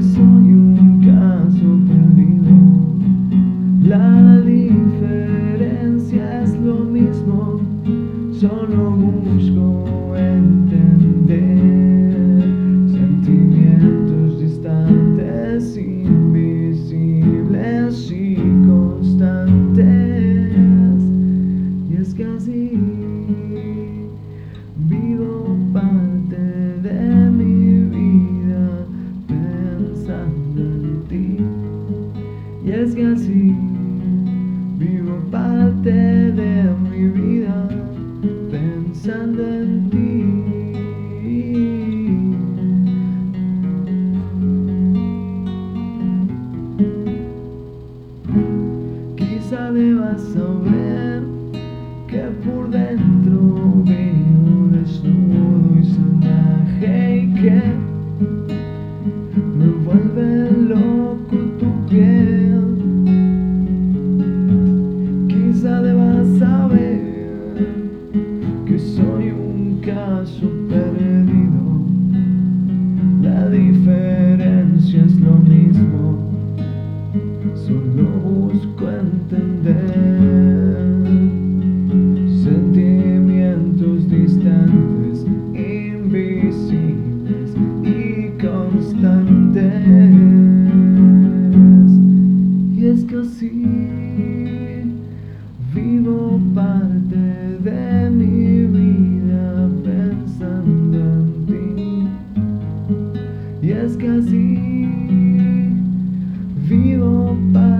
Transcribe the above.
Soy un caso perdido. La diferencia es lo mismo. Solo Y es que así vivo parte de mi vida pensando en ti. Quizá debas sobre acho. Dias que assim vinham para